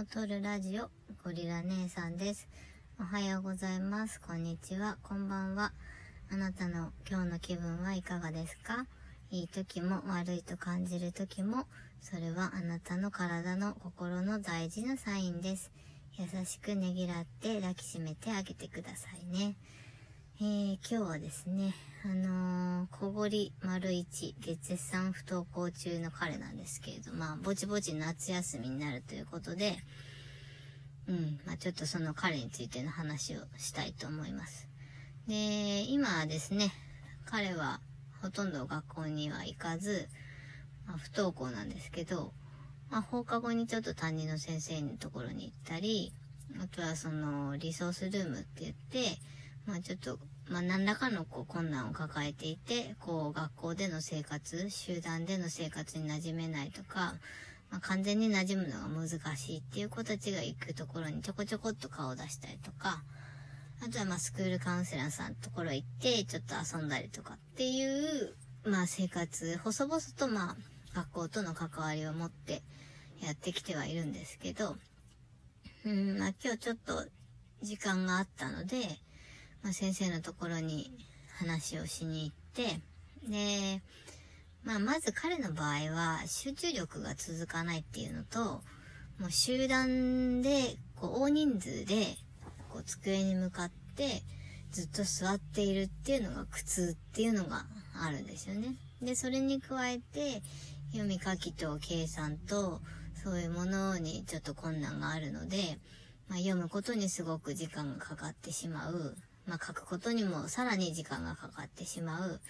を撮るラジオ、ゴリラ姉さんです。おはようございます。こんにちは。こんばんは。あなたの今日の気分はいかがですか？いい時も悪いと感じる時も、それはあなたの体の心の大事なサインです。優しくねぎらって抱きしめてあげてくださいね。えー、今日はですね、あのー、小堀丸一で絶賛不登校中の彼なんですけれど、まあ、ぼちぼち夏休みになるということで、うん、まあ、ちょっとその彼についての話をしたいと思います。で、今はですね、彼はほとんど学校には行かず、まあ、不登校なんですけど、まあ、放課後にちょっと担任の先生のところに行ったり、あとはそのリソースルームって言って、まあちょっと、まあ何らかのこう困難を抱えていて、こう学校での生活、集団での生活に馴染めないとか、まあ完全に馴染むのが難しいっていう子たちが行くところにちょこちょこっと顔を出したりとか、あとはまあスクールカウンセラーさんのところ行ってちょっと遊んだりとかっていう、まあ生活、細々とまあ学校との関わりを持ってやってきてはいるんですけど、うん、まあ今日ちょっと時間があったので、まあ、先生のところに話をしに行って、で、まあ、まず彼の場合は集中力が続かないっていうのと、もう集団で、こう、大人数で、こう、机に向かってずっと座っているっていうのが苦痛っていうのがあるんですよね。で、それに加えて、読み書きと計算と、そういうものにちょっと困難があるので、まあ、読むことにすごく時間がかかってしまう。まあ、書くことにもさらに時間がかかってしまう。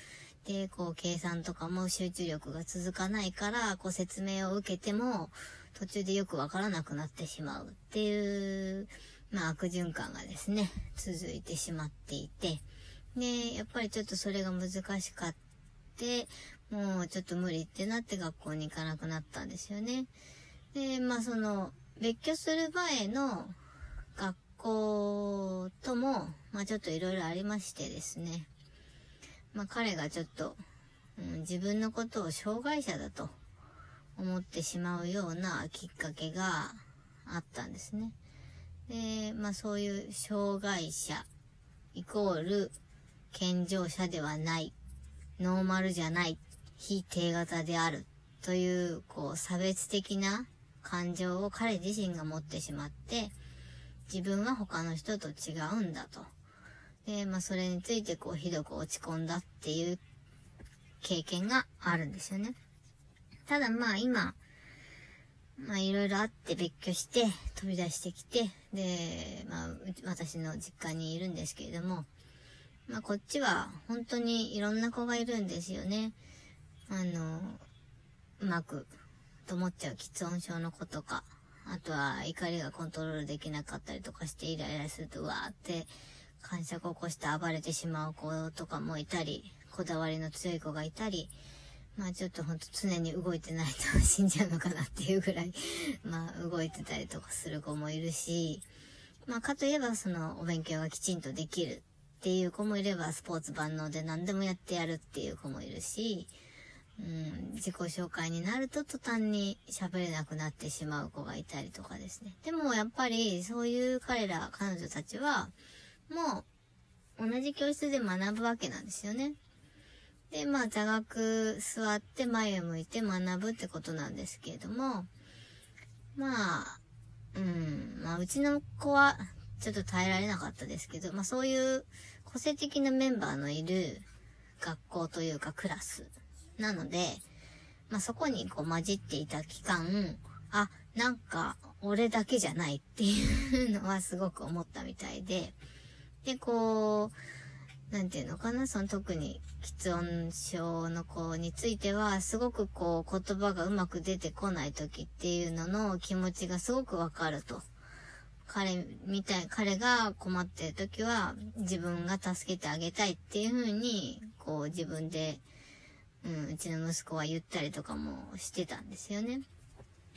で、こう、計算とかも集中力が続かないから、こう、説明を受けても、途中でよくわからなくなってしまうっていう、まあ、悪循環がですね、続いてしまっていて。で、やっぱりちょっとそれが難しかって、もうちょっと無理ってなって学校に行かなくなったんですよね。で、まあ、その、別居する前の学校とも、まあちょっといろいろありましてですね。まあ彼がちょっと、うん、自分のことを障害者だと思ってしまうようなきっかけがあったんですね。で、まあそういう障害者イコール健常者ではない、ノーマルじゃない、非低型であるという、こう差別的な感情を彼自身が持ってしまって、自分は他の人と違うんだと。で、まあそれについてこうひどく落ち込んだっていう経験があるんですよね。ただまあ今、まあいろいろあって別居して飛び出してきて、で、まあ私の実家にいるんですけれども、まあこっちは本当にいろんな子がいるんですよね。あの、うまくと思っちゃう喫音症の子とか、あとは怒りがコントロールできなかったりとかしてイライラするとわーって感触を起こして暴れてしまう子とかもいたり、こだわりの強い子がいたり、まあちょっとほんと常に動いてないと死んじゃうのかなっていうぐらい、まあ動いてたりとかする子もいるし、まあかといえばそのお勉強がきちんとできるっていう子もいればスポーツ万能で何でもやってやるっていう子もいるし、うん、自己紹介になると途端に喋れなくなってしまう子がいたりとかですね。でもやっぱりそういう彼ら、彼女たちは、もう同じ教室で学ぶわけなんですよね。で、まあ座学座って前を向いて学ぶってことなんですけれども、まあ、うん、まあうちの子はちょっと耐えられなかったですけど、まあそういう個性的なメンバーのいる学校というかクラスなので、まあ、そこにこう混じっていた期間、あ、なんか俺だけじゃないっていうのはすごく思ったみたいで、で、こう、なんていうのかな、その特に喫音症の子については、すごくこう言葉がうまく出てこない時っていうのの気持ちがすごくわかると。彼みたい、彼が困ってる時は自分が助けてあげたいっていう風に、こう自分でうん、うちの息子は言ったりとかもしてたんですよね。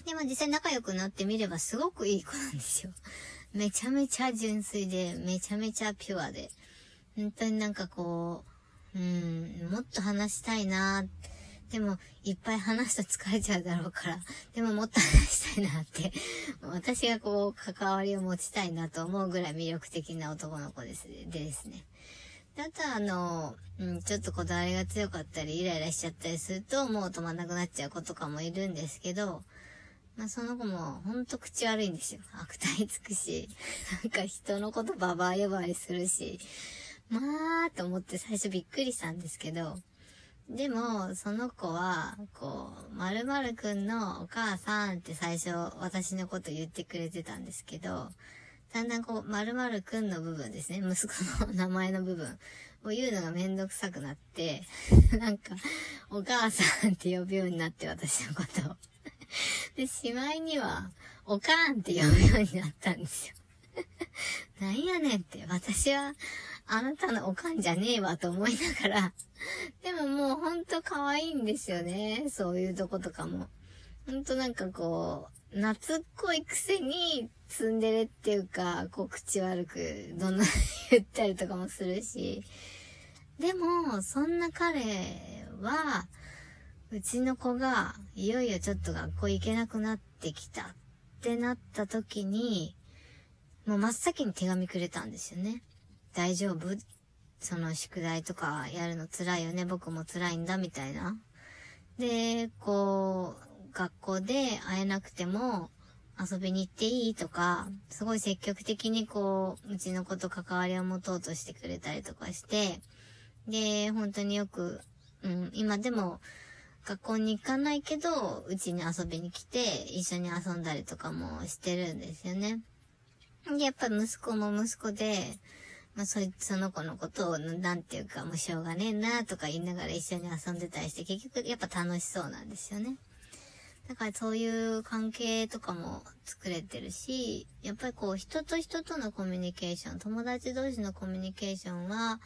で、まあ実際仲良くなってみればすごくいい子なんですよ。めちゃめちゃ純粋で、めちゃめちゃピュアで、本当になんかこう、うん、もっと話したいなっでも、いっぱい話すと疲れちゃうだろうから、でももっと話したいなって 私がこう、関わりを持ちたいなと思うぐらい魅力的な男の子です、でですね。あとあの、うん、ちょっとこだわりが強かったり、イライラしちゃったりすると、もう止まんなくなっちゃう子とかもいるんですけど、まあその子もほんと口悪いんですよ。悪態つくし、なんか人のことババア呼ばわりするし、まあと思って最初びっくりしたんですけど、でも、その子は、こう、〇〇くんのお母さんって最初私のこと言ってくれてたんですけど、だんだんこう、〇〇くんの部分ですね、息子の名前の部分を言うのがめんどくさくなって、なんか、お母さんって呼ぶようになって私のことを。で、しまいには、おかんって呼ぶようになったんですよ。なんやねんって、私は、あなたのおかんじゃねえわと思いながら、でももうほんと可愛いんですよね。そういうとことかも。ほんとなんかこう、夏っこいくせにツンデレっていうか、こう口悪くどんな言ったりとかもするし。でも、そんな彼は、うちの子がいよいよちょっと学校行けなくなってきたってなった時に、もう真っ先に手紙くれたんですよね。大丈夫？その宿題とかやるの辛いよね？僕も辛いんだ、みたいな。で、こう、学校で会えなくても遊びに行っていいとか、すごい積極的にこう、うちの子と関わりを持とうとしてくれたりとかして、で、本当によく、うん、今でも学校に行かないけど、うちに遊びに来て、一緒に遊んだりとかもしてるんですよね。で、やっぱ息子も息子で、まあ、そい、その子のことを、なんていうか、もうしょうがねえなとか言いながら一緒に遊んでたりして、結局やっぱ楽しそうなんですよね。だからそういう関係とかも作れてるし、やっぱりこう人と人とのコミュニケーション、友達同士のコミュニケーションは、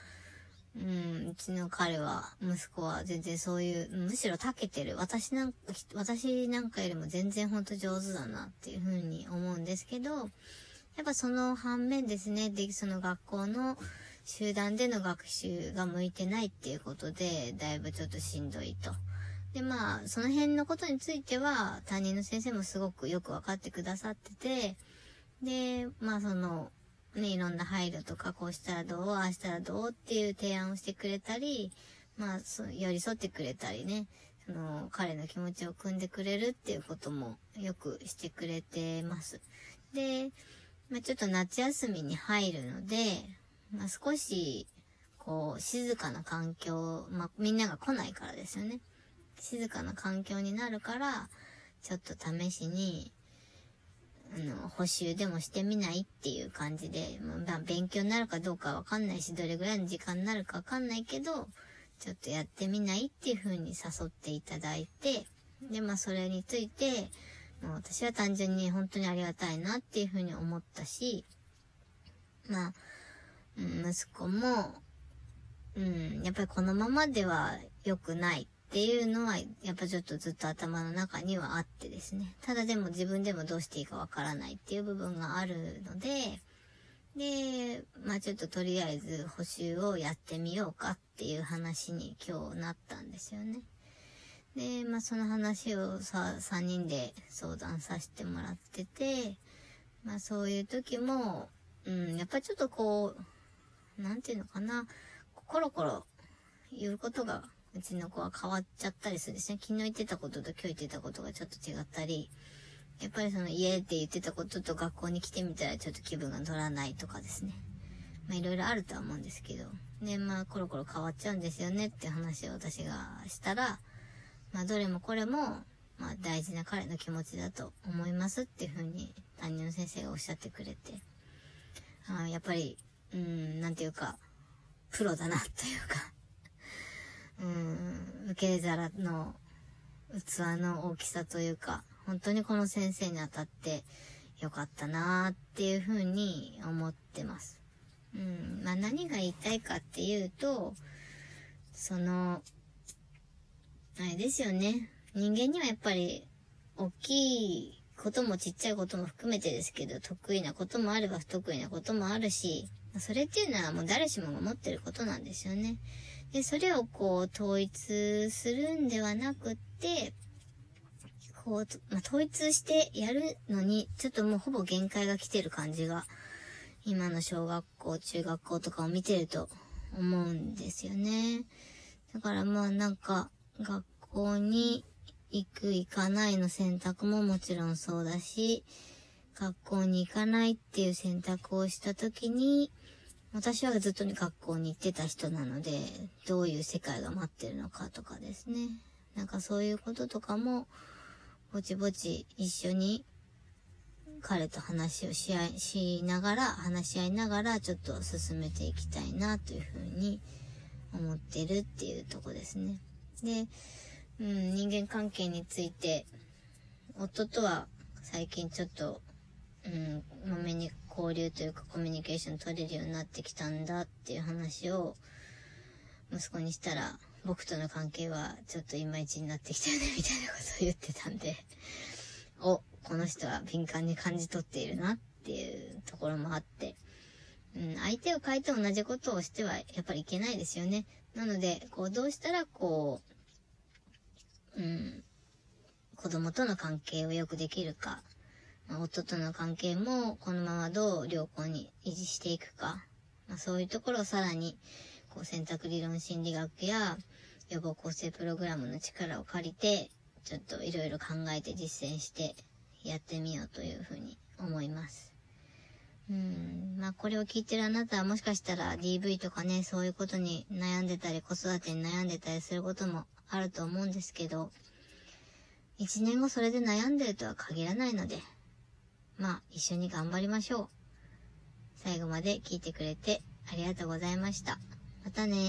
うん、うちの彼は、息子は全然そういう、むしろ長けてる。私なんか、私なんかよりも全然ほんと上手だなっていうふうに思うんですけど、やっぱその反面ですね、で、その学校の集団での学習が向いてないっていうことで、だいぶちょっとしんどいと。で、まあ、その辺のことについては、担任の先生もすごくよくわかってくださってて、で、まあその、ね、いろんな配慮とか、こうしたらどう、ああしたらどうっていう提案をしてくれたり、まあ、寄り添ってくれたりね、その、彼の気持ちを汲んでくれるっていうこともよくしてくれてます。で、まあ、ちょっと夏休みに入るので、まあ、少し、こう、静かな環境、まあ、みんなが来ないからですよね。静かな環境になるから、ちょっと試しに、あの、補習でもしてみないっていう感じで、まあ、勉強になるかどうかわかんないし、どれぐらいの時間になるかわかんないけど、ちょっとやってみないっていう風に誘っていただいて、で、まあ、それについて、もう私は単純に本当にありがたいなっていうふうに思ったし、まあ、息子も、うん、やっぱりこのままでは良くないっていうのは、やっぱちょっとずっと頭の中にはあってですね。ただでも自分でもどうしていいかわからないっていう部分があるので、で、まあちょっととりあえず補習をやってみようかっていう話に今日なったんですよね。で、まあその話をさ、3人で相談させてもらってて、まあそういう時も、うん、やっぱちょっとこう、なんていうのかな、コロコロ言うことが、うちの子は変わっちゃったりするんですね。昨日言ってたことと今日言ってたことがちょっと違ったり、やっぱりその家って言ってたことと学校に来てみたらちょっと気分が乗らないとかですね。まあいろいろあるとは思うんですけど。で、まあコロコロ変わっちゃうんですよねって話を私がしたら、まあ、どれもこれも、まあ、大事な彼の気持ちだと思いますっていうふうに担任の先生がおっしゃってくれて、あやっぱり、うん、なんていうか、プロだなというかうん、受け皿の器の大きさというか、本当にこの先生に当たってよかったなーっていうふうに思ってます。うん、まあ何が言いたいかっていうと、その、あれですよね。人間にはやっぱり、大きいこともちっちゃいことも含めてですけど、得意なこともあれば不得意なこともあるし、それっていうのはもう誰しもが持ってることなんですよね。で、それをこう統一するんではなくって、こう、まあ、統一してやるのに、ちょっともうほぼ限界が来てる感じが、今の小学校、中学校とかを見てると思うんですよね。だからまあなんか、学校に行く行かないの選択ももちろんそうだし、学校に行かないっていう選択をした時に、私はずっと学校に行ってた人なので、どういう世界が待ってるのかとかですね。なんかそういうこととかも、ぼちぼち一緒に彼と話をし合い、しながら、話し合いながらちょっと進めていきたいなというふうに思ってるっていうとこですね。で、うん、人間関係について、夫とは最近ちょっと、うん、まめに交流というかコミュニケーション取れるようになってきたんだっていう話を息子にしたら、僕との関係はちょっといまいちになってきたよね、みたいなことを言ってたんで、お、この人は敏感に感じ取っているなっていうところもあって、うん、相手を変えて同じことをしてはやっぱりいけないですよね。なので、こう、どうしたらこう、うん、子供との関係を良くできるか、まあ、夫との関係もこのままどう良好に維持していくか、まあ、そういうところをさらに、こう、選択理論心理学や、予防構成プログラムの力を借りて、ちょっといろいろ考えて実践してやってみようというふうに思います。うん、まあこれを聞いてるあなたはもしかしたら DV とかね、そういうことに悩んでたり子育てに悩んでたりすることもあると思うんですけど、一年後それで悩んでるとは限らないので、まあ一緒に頑張りましょう。最後まで聞いてくれてありがとうございました。またね